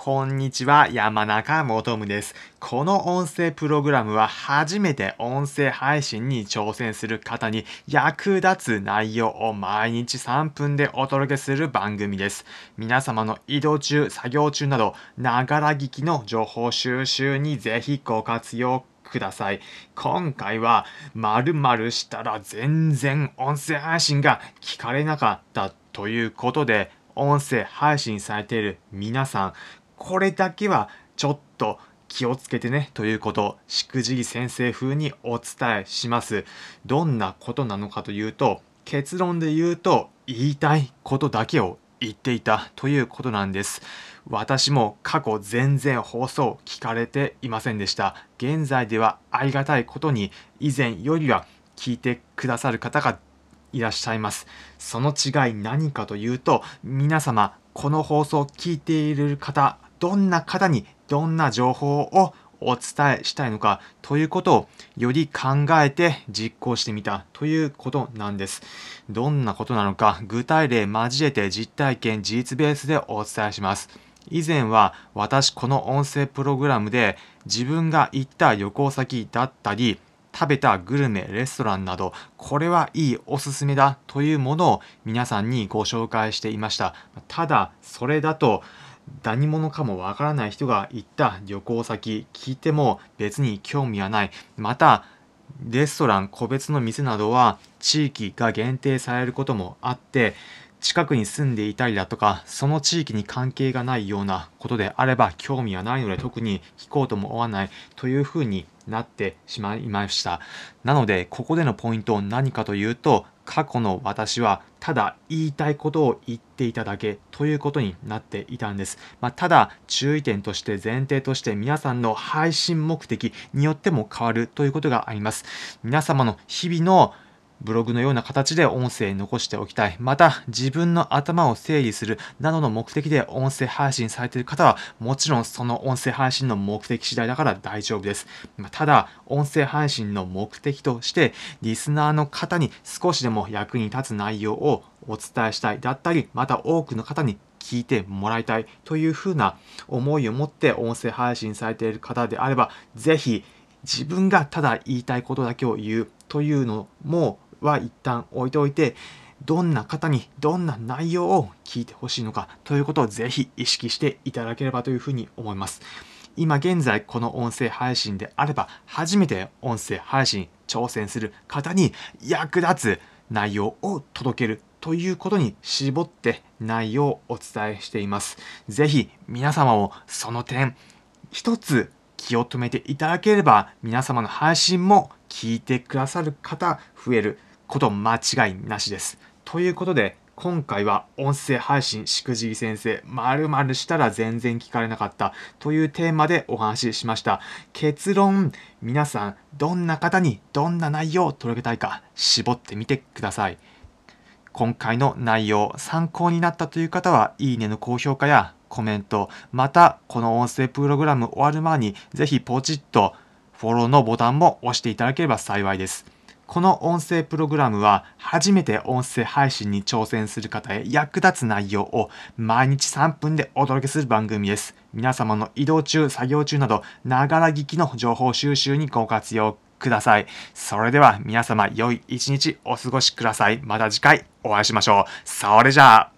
こんにちは、山中もとむです。この音声プログラムは初めて音声配信に挑戦する方に役立つ内容を毎日3分でお届けする番組です。皆様の移動中、作業中など、ながら聞きの情報収集にぜひご活用ください。今回は〇〇したら全然音声配信が聞かれなかったということで音声配信されている皆さんこれだけはちょっと気をつけてねということしくじり先生風にお伝えします。どんなことなのかというと結論で言うと言いたいことだけを言っていたということなんです。私も過去全然放送聞かれていませんでした。現在ではありがたいことに以前よりは聞いてくださる方がいらっしゃいます。その違い何かというと皆様この放送を聞いている方どんな方にどんな情報をお伝えしたいのかということをより考えて実行してみたということなんです。どんなことなのか具体例交えて実体験事実ベースでお伝えします。以前は私この音声プログラムで自分が行った旅行先だったり食べたグルメレストランなどこれはいいおすすめだというものを皆さんにご紹介していましたただそれだと何者かもわからない人が行った旅行先聞いても別に興味はない。またレストラン個別の店などは地域が限定されることもあって近くに住んでいたりだとかその地域に関係がないようなことであれば興味はないので特に聞こうとも思わないというふうになってしまいましたなのでここでのポイントは何かというと過去の私はただ言いたいことを言っていただけということになっていたんです。まあ、ただ注意点として前提として皆さんの配信目的によっても変わるということがあります。皆様の日々のブログのような形で音声に残しておきたい。また、自分の頭を整理するなどの目的で音声配信されている方は、もちろんその音声配信の目的次第だから大丈夫です。ただ、音声配信の目的として、リスナーの方に少しでも役に立つ内容をお伝えしたいだったり、また多くの方に聞いてもらいたいというふうな思いを持って音声配信されている方であれば、ぜひ自分がただ言いたいことだけを言うというのもは一旦置いておいてどんな方にどんな内容を聞いてほしいのかということをぜひ意識していただければというふうに思います。今現在この音声配信であれば初めて音声配信挑戦する方に役立つ内容を届けるということに絞って内容をお伝えしています。ぜひ皆様もその点一つ気を止めていただければ皆様の配信も聞いてくださる方増えること間違いなしです。ということで、今回は音声配信しくじり先生、〇〇したら全然聞かれなかったというテーマでお話ししました。結論、皆さん、どんな方にどんな内容を届けたいか絞ってみてください。今回の内容、参考になったという方は、いいねの高評価やコメント、また、この音声プログラム終わる前に、ぜひポチッとフォローのボタンも押していただければ幸いです。この音声プログラムは初めて音声配信に挑戦する方へ役立つ内容を毎日3分でお届けする番組です。皆様の移動中、作業中など、ながら聞きの情報収集にご活用ください。それでは皆様良い一日お過ごしください。また次回お会いしましょう。それじゃあ。